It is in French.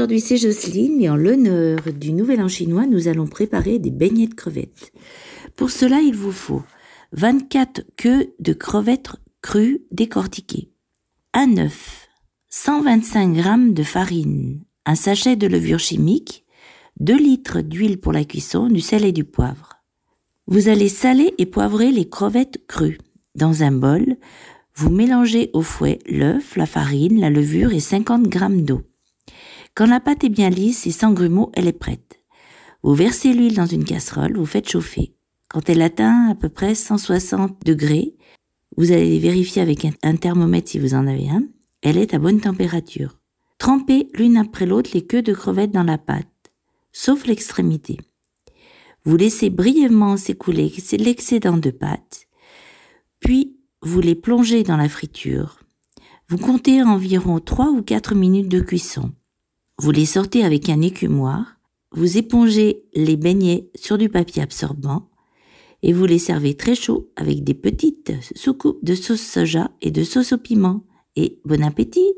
aujourd'hui c'est Jocelyne et en l'honneur du Nouvel An chinois, nous allons préparer des beignets de crevettes. Pour cela, il vous faut 24 queues de crevettes crues décortiquées, un œuf, 125 g de farine, un sachet de levure chimique, 2 litres d'huile pour la cuisson, du sel et du poivre. Vous allez saler et poivrer les crevettes crues. Dans un bol, vous mélangez au fouet l'œuf, la farine, la levure et 50 g d'eau. Quand la pâte est bien lisse et sans grumeaux, elle est prête. Vous versez l'huile dans une casserole, vous faites chauffer. Quand elle atteint à peu près 160 degrés, vous allez vérifier avec un thermomètre si vous en avez un, elle est à bonne température. Trempez l'une après l'autre les queues de crevettes dans la pâte, sauf l'extrémité. Vous laissez brièvement s'écouler l'excédent de pâte, puis vous les plongez dans la friture. Vous comptez environ 3 ou 4 minutes de cuisson. Vous les sortez avec un écumoire, vous épongez les beignets sur du papier absorbant et vous les servez très chauds avec des petites soucoupes de sauce soja et de sauce au piment. Et bon appétit